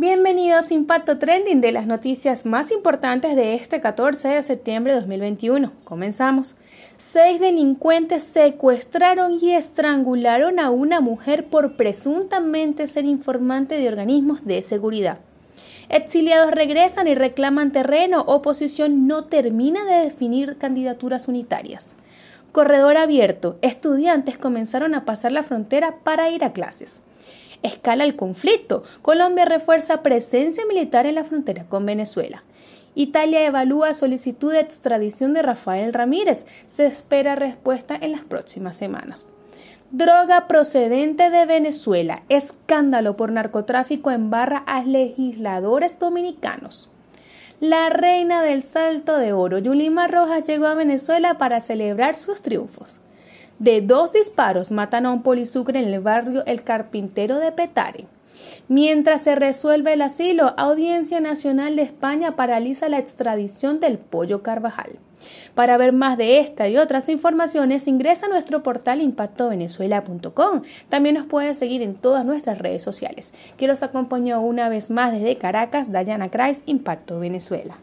Bienvenidos a Impacto Trending de las noticias más importantes de este 14 de septiembre de 2021. Comenzamos. Seis delincuentes secuestraron y estrangularon a una mujer por presuntamente ser informante de organismos de seguridad. Exiliados regresan y reclaman terreno. Oposición no termina de definir candidaturas unitarias. Corredor abierto. Estudiantes comenzaron a pasar la frontera para ir a clases escala el conflicto. Colombia refuerza presencia militar en la frontera con Venezuela. Italia evalúa solicitud de extradición de Rafael Ramírez. Se espera respuesta en las próximas semanas. Droga procedente de Venezuela. Escándalo por narcotráfico en barra a legisladores dominicanos. La reina del salto de oro, Yulima Rojas, llegó a Venezuela para celebrar sus triunfos. De dos disparos matan a un polisucre en el barrio El Carpintero de Petare. Mientras se resuelve el asilo, Audiencia Nacional de España paraliza la extradición del Pollo Carvajal. Para ver más de esta y otras informaciones, ingresa a nuestro portal impactovenezuela.com. También nos puede seguir en todas nuestras redes sociales. Que los acompañó una vez más desde Caracas, Dayana Kreis, Impacto Venezuela.